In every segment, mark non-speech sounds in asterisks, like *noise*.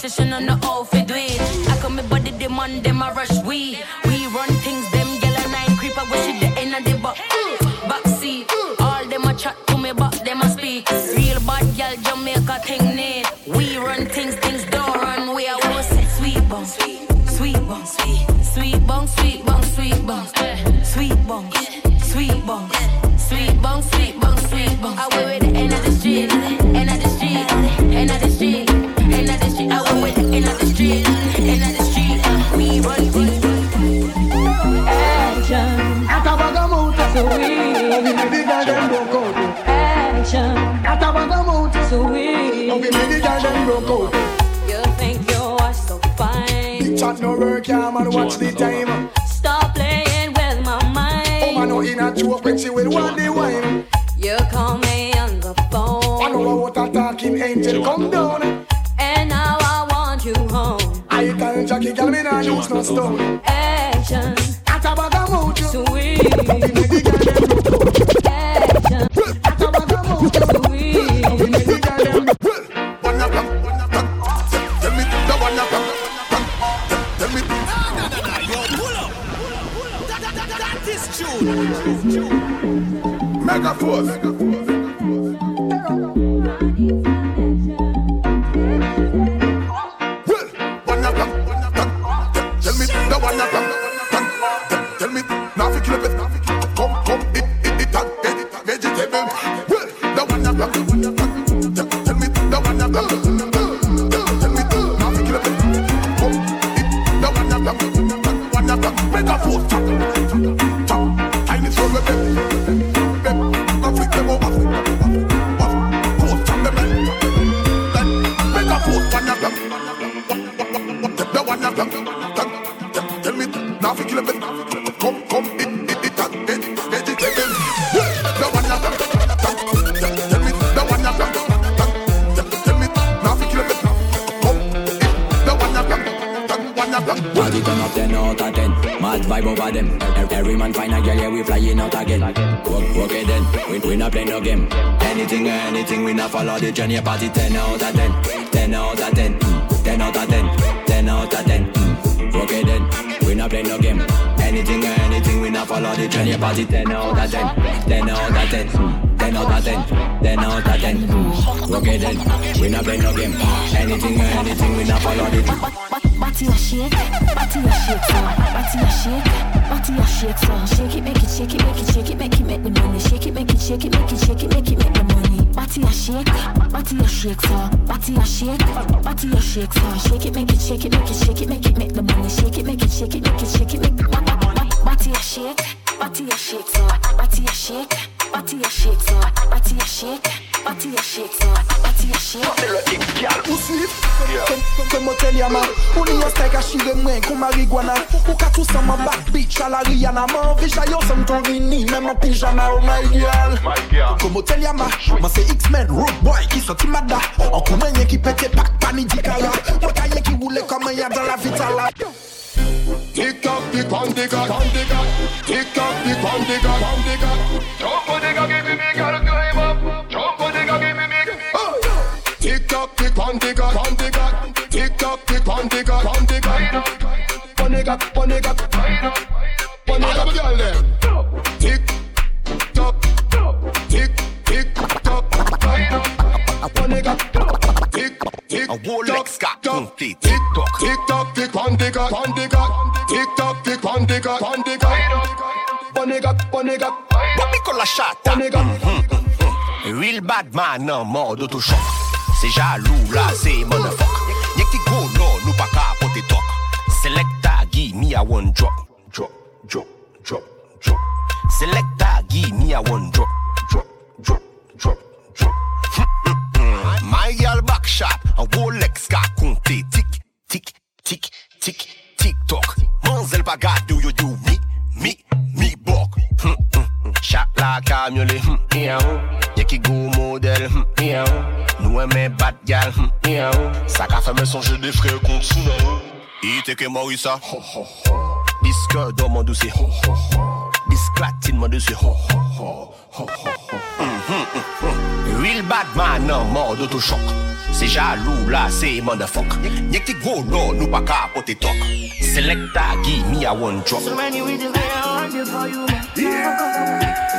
position on the do it. I come me body demand them a rush we. We run things them gyal and nine creep I wish it the end of the back. Backseat, all them a chat to me but them a speak. Real bad gyal Jamaica thing need. We run we. okay, me the girl them broke out. You think you are so fine. Chat no work, yeah, man, watch the time. Stop playing with my mind. Oh, man, no in a joke when she will want the wine. You call me on the phone. I phone. know what a talking angel come down. And now I want you home. I tell Jackie, girl, me nah use no stone. Action, Atabagamout, sweet. me the girl them Come, come, it, it, it, vegetable. Well, the one of Party turn up 10 out of 10 Mad vibe over them. Every, man find a girl, yeah, we flying out again. It then, we, we not play no game. Anything, anything, we not follow the journey. Party 10 out of 10 10 out of 10 mm. 10 out of 10 10 out of 10. Work it then, we not play no game. Anything, anything, we not follow the journey. Party 10 out of 10 10 out of 10 mm. 10 out of 10 10 out of 10 mm. Work then, we not play no game Anything, anything, we not follow the journey Body a shake, body a shake, so body a shake, body a shake, so shake it, make it, shake it, make it, shake it, make it, make the money, shake it, make it, shake it, make it, shake it, make it, make the money. Body a shake, body a shake, so body a shake, body a shake, so shake it, make it, shake it, make it, shake it, make it, make the money, shake it, make it, shake it, make it, shake it, make the money. body a shake, body a shake, so body a shake, body a shake, so body a shake, body a shake, so body a shake. Ou slip Kwen motel yaman Ou ni yon steak a shire mwen kou marijuana Ou ka tou sa man back bitch a la Rihanna Man vija yo san ton rini Men man pijama oh my girl. Kwen motel yaman Man. Se X-Men road boy ki soti mada An kou men yen ki pete pak pani di kaya Mwen ka yen ki roule koman ya dan la. vitala Tick tock, tick on the gun, on the gun. Tick tock, tick on the gun, on the gun. Jump on the gun, give me me, gotta climb up. Jump on the gun, give me me. Tick tock, tick on the gun, on the gun. Tick tock, tick on the gun, on the gun. On the gun, on the. Tick on the gun, on the tick on the gun, on the gun. On the on the gun, What me call a shot? on the gun. Real bad man en mode auto-choc. C'est jaloux là, c'est motherfuck. Y'a qui go là, nous pas qu'à porter toc. Selecta, give me a one drop. Drop, drop, drop, drop, Selecta, give me a one drop. Drop, drop, drop, drop. My girl back shot, un Rolex ka compté. Tic, tic, tic, tik, tik tok Manzel pa gade ou yo do mi, mi, mi bok. Hmm, hmm, hmm. Chak la kamyole, ye ki go model hmm, Nou eme bat gal, hmm, sa ka feme sonje de fre kont sou nan Ite ke morisa, diske do mandou se Disklatinman de se ho ho ho Ho ho ho. Mm-hmm, mm-hmm. Real bad man nan mod otochok Se jalou la se man da fok Nyek ti gwo nou nou pa ka pote tok Selekta gi mi a one drop So many reasons why I want you for you man. Yeah.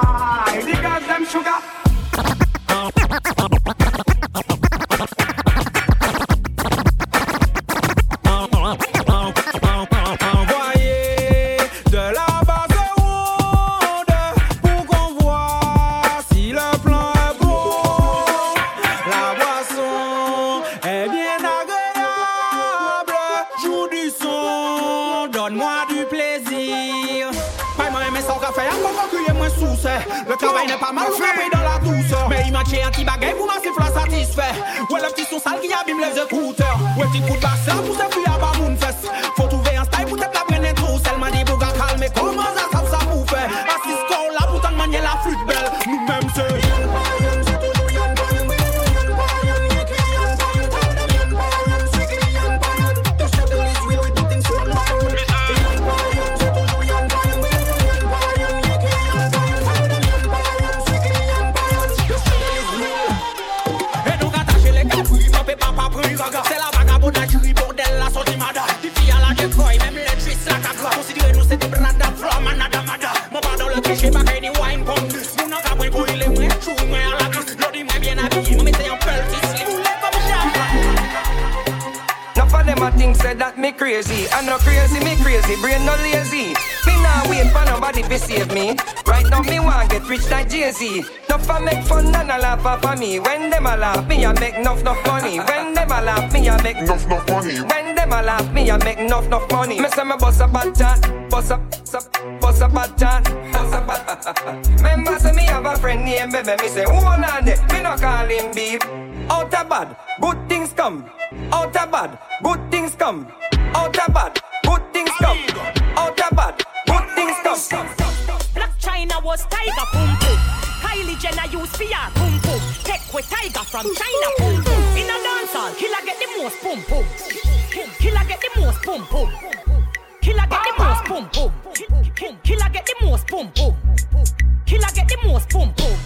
I? The girls them sugar. Che an ti bagay pou man se flan satisfè Wè lè pti son sal ki abim lè zè koutè Wè pti kout basè pou se fuyè ba moun fès say that me crazy. I no crazy, me crazy, brain no lazy. Me nah wait for nobody to save me. Now me want get rich like Jay-Z. Enough a make fun and a laugh off of me. When them a laugh, me a make enough enough money. When them a laugh, me a make enough enough money. When them a laugh, me a make enough enough money. Me say me bust a bad chat, bust a bust a bust a bad chat, bust a bad. *laughs* Remember say me have a friend named Bebe. Me say who on there? Me no call him beef. Out a bad, good things come. Out a bad, good things come. Out a bad, good things come. Out was tiger pum pum. Kylie Jenner used fear pum pum. Tech with tiger from China pum pum. In a dancehall, killer get the most pum pum. Killer get the most pum pum. Killer get the most pum pum. Killer get the most pum pum. Killer get the most pum pum.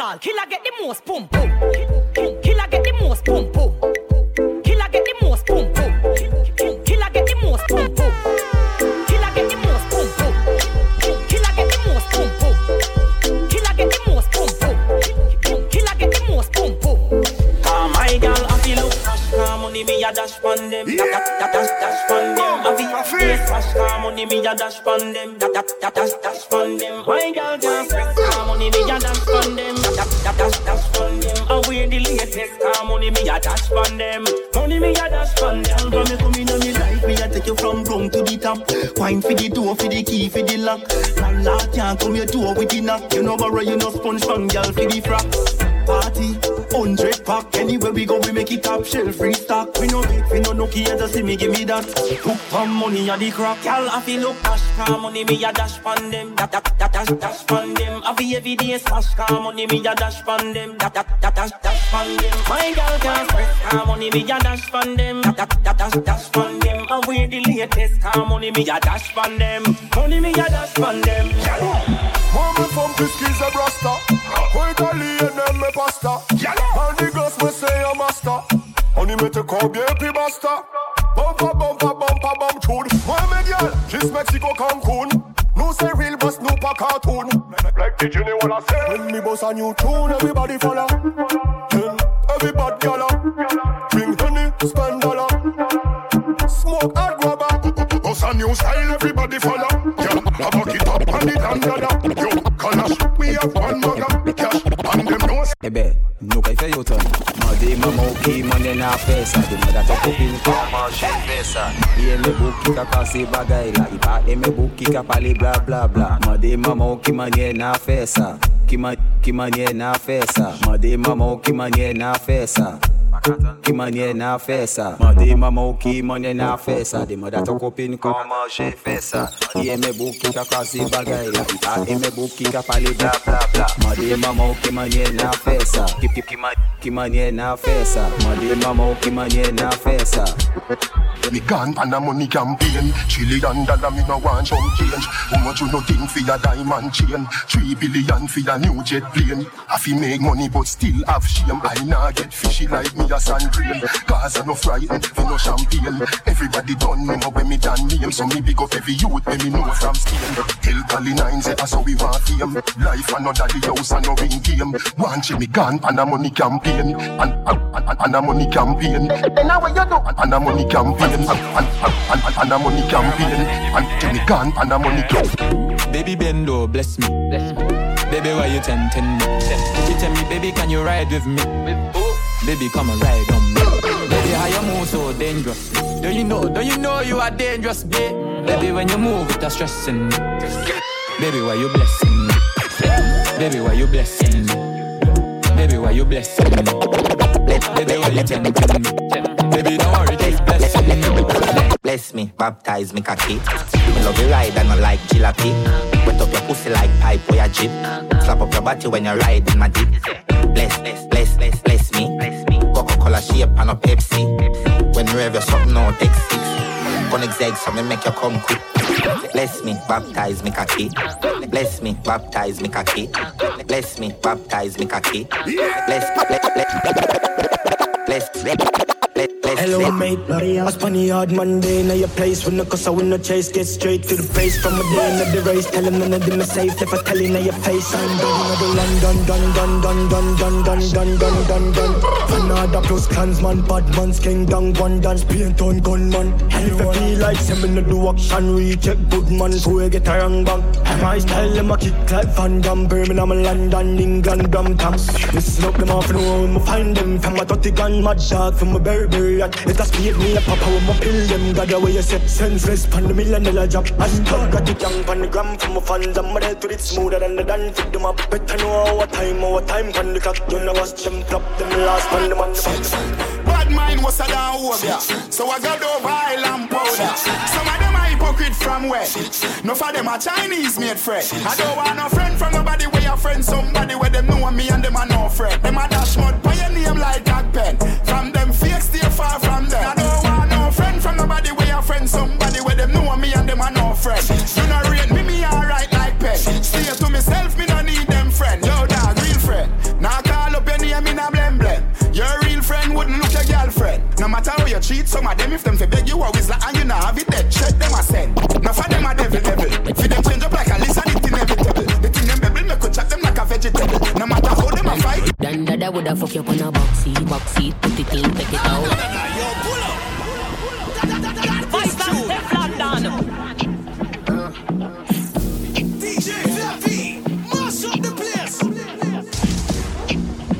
In a dancehall, killer get the most pum pum. Killer get the most pum pum. Killer get the most pum pum. Killer get the most pum pum. Killer get the most pum pum. Killer get the most pum pum. Killer get the most pum pum. Killer get the most pum pum. Ah, my girl, I feel look cash car money, me a dash pon them. That that that dash dash pon them. I feel face cash car money, me a dash pon them. That that that dash dash pon them. My girl can't stress car money, me a money, me a dash pon them. Money me a dash pon them. Girl, me come in on me life, me a take you from ground to the top. Wine for the door, for the key, for the lock. Landlord can't come your door with the knock. You know borrow, you know sponge from girl for the frocks. Party, hundred pack. Anywhere we go, we make it top shelf free stock. We no big, we no nookie, just see me give me that. Hook on money a the crack. Y'all have to look cash car money, me a dash pon them. That that that dash dash pon them. Have to every day smash car money, me a dash pon them. That that that dash dash pon them. My girl can't stress car money, me a dash pon them. That that that dash dash pon them. I wear the latest car money, me a dash pon them. Money me a dash pon them. Moi me femme puisqu'ils est brasta Moi italien On y mette combien puis basta Bumpa bumpa bumpa bum tune. Moi me girl, kiss Mexico Cancun. No say real boss, no pa cartoon. Like the Jenny wanna say. When me boss a new tune, everybody follow. Then everybody gala. Bring honey, spend dollar. Smoke hot rubber Boss a new style, everybody follow. Yeah, I buck up on the dandada Yo, calash, we have one mugger Cash, and them know Ebe, nou kay fe yo ton Di mama uki mwenye na pesa Di mada kupi mkama shempesa Iye mebukika kasi bagaila Ipade mebukika pali bla bla bla Madi mama uki mwenye na pesa Kima, kimanye na pesa Madi mama uki mwenye na pesa Ki manye na fesa. Mande mama ou ki manye na fesa. Di mada te kopin kwa manje fesa. Iye me bou ki ka kase bagay la I pa e me bou ki ka pale bla bla bla. Ki manye na fesa. Ki, ki, ki, ma- ki manye na fesa. Mande mama ou ki manye na fesa. Me gone pan a money campaign. Trillion dollar me no want some change. How much you no think for a diamond chain? Three billion for a new jet plane. I fi make money but still have shame. I nah get fishy like me a sand grain Cause I no frightened for no champagne Everybody done me know when me done name. So me big up every youth when me know from Spain Tell Cali nine say that's how we want fame. Life another the house and no ring game. One me gone pan a money campaign. And, and, and, and a money campaign. Now what you do? And, and a money campaign. And, and, and, and, and a money campaign. And me gone pan a money campaign. Baby Bendo, bless me. Baby, why you tempting me? You tell me, baby, can you ride with me? Baby, come and ride on me. Baby, how you move so dangerous? Don't you know, don't you know you are dangerous, babe? Baby, when you move, it's stressing me. Baby, why you blessing me? Baby, why you blessing me? Baby, why you blessing me? Baby, why you tempting me? Baby, don't worry, just blessing me. Bless me, baptize me cocky. Me love you ride and I like jalopy. Wet up your pussy like pipe or your jeep. Slap up your body when you ride in my deep. Bless, bless, bless, bless, me. Coca-Cola shape and a Pepsi. When you have your something take six. Gonna exeg so me make you come quick. Bless me, baptize me cocky. Bless me, baptize me cocky. Bless me, baptize me cocky. Bless, bless, bless, mate, I spun the hard Monday Now your place when the cause I win no chase Get straight to the base from a day in the race Tell them none of them safe If I tell you now your face I'm done in the London Dun dun dun dun dun dun dun dun dun dun Another plus clansman Bad man's king down one dance Paint on gunman And if I feel like me no do action Recheck good man So we get a wrong bang My style them a kick like Van Damme Birmingham, London, England, Brampton Listen up them off know me find them From a 30 gun mad dog From a Burberry it a speed me up, with my pill them God, the way you set senseless Pan the million dollar job Hashtag got it young pan the gram from my fans I'm ready to it smoother than the dance. Fit them up, better know our time Our time pan the clock, you know what's them top Them last pan the man. Bad mind was a down over. So I got over island powder. Some of them are hypocrite from where? No for them are Chinese made friend I don't want no friend from nobody. Where your friend Somebody where them know me and them are no friend. Them a dash mud name like Jack Pen From them fake stay far from them. Real friend wouldn't look your girlfriend. No matter how you cheat, some of them if them fi beg you always like and you not have it dead. Check them a send. Now for them a devil devil. For them change up like a lizard, it inevitable. The thing them bebble, me could chat them like a vegetable. No matter how them a fight. Dan dada woulda fuck you up on a box seat, box seat, put it in, take it out. Vice Land, Teflon Don. DJ Fluffy, mash up the place.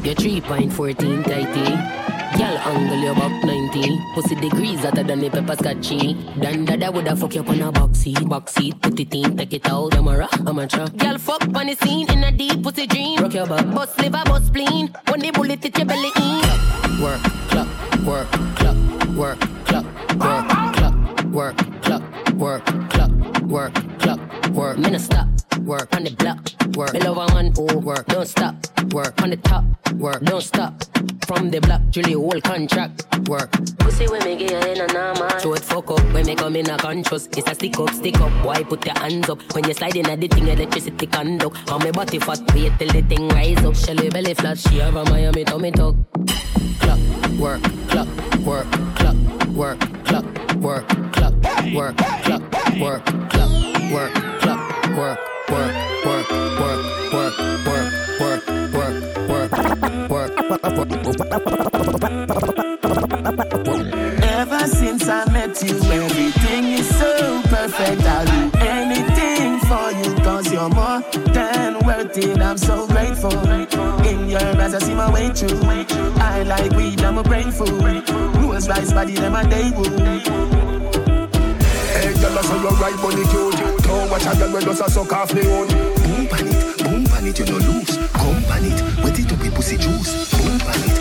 Your 3.14 tighty. Girl angle you about 90 Pussy degrees hotter than the pepper scotchy. Dan dada woulda fuck you up on a box seat. Box seat, put it in, take it out. I'm a rock, I'm a truck. Girl fuck on the scene in a deep pussy dream. Rock your back, bust liver, bust spleen. When the bullet hit your belly in Work, clock, work, clock, work, clock, work, clock, work, clock, work, clock, work, clock, work. No stop, work. On the block, work. A man, oh, work, don't stop, work. On the top, work, don't stop from the block, Julie whole contract. Work. Pussy when me get in a normal. Show it fuck up when me come in a conscious. It's a stick up, stick up. Boy, put your hands up. When you slide in at the thing, electricity conduct. On me body fat, wait till the thing rise up. Shelly belly flat, she have a Miami tummy tuck. Clock, work, clock, work, clock, work, clock, work, clock, work, clock, work, clock, Ever since I met you, everything is so perfect. I'll do anything for you, cause you're more than worth it. I'm so grateful. In your eyes, I see my way through. I like weed, I'm a brain food. Rules rice body, them a day. Hey, girl, I saw your right body cute. Don't watch a girl when does a suck off own. Boom pan it, boom pan it, you no lose. Come pan it, wet it pussy juice. Boom pan it,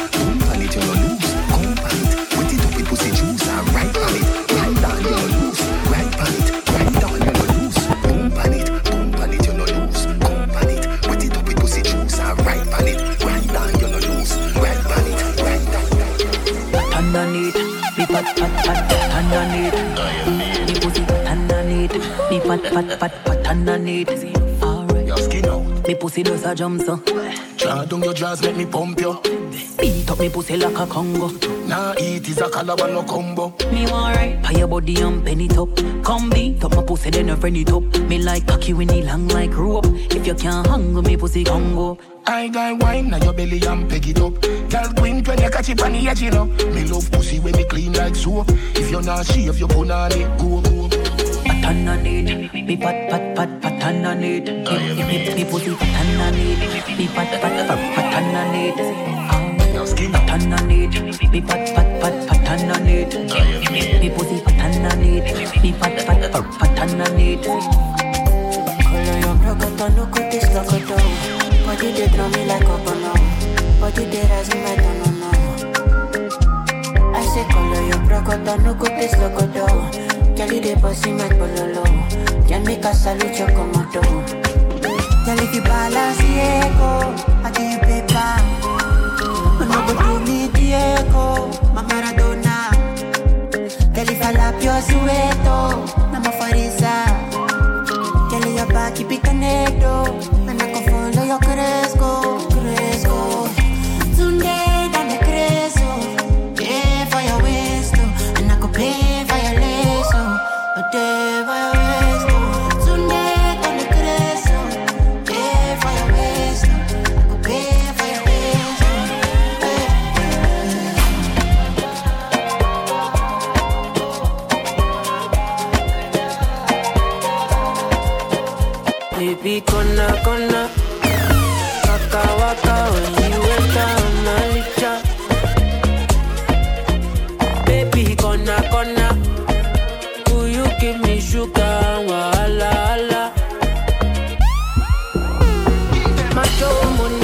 me pat pat pat pat underneath. Alright, Your skin out. me pussy does a jump so. Draw down your jaws, make me pump you. Beat up me pussy like a Congo. Nah, eat is a calabar no combo. Me alright, pay your body and pen it up. Come beat up my pussy then I friend it up. Me like cocky when he long like rope. If you can't hang me pussy Congo. I got wine now your belly and peg it up. Girl, queen when you catch it on the edge, you know. Me love pussy when me clean like soap. If you're not shave, you put on it, go, pattern on it. Me pat pat pat pattern on it. Me me me pussy pattern on it. Me pat pat pat pattern on it. Pattern on it, me pat pat pat pattern on it. Me pussy pattern on it, me pat pat pat pattern on it. Color your broccoli, no cut this locato. Body they throw me like a bono Body they rise me, I don't know I say color your broco, don't look at this loco though Girl, they bossy like bololo. Can make a salute your komodo. Oh. Girl, if you balance the echo, I give you paper. No go do me Diego, my Maradona. Girl, if I lap your sueto, I'm a farisa. Girl, your back keep it connected, and I can follow your cresco, your money.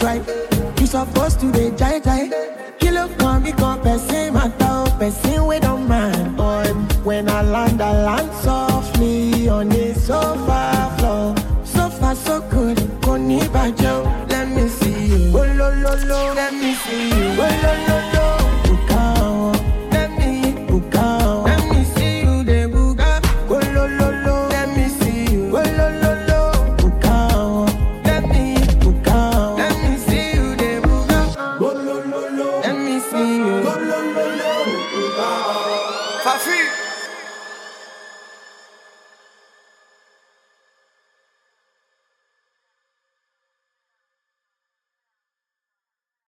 Try. You supposed to be jai jai. You look on me, come person, dog, person we don't mind. When I land, I land softly on the sofa floor. So far, so good. Koni bajo, let me see you. Oh, lo, lo, lo, let me see you. Oh, lo, lo, lo.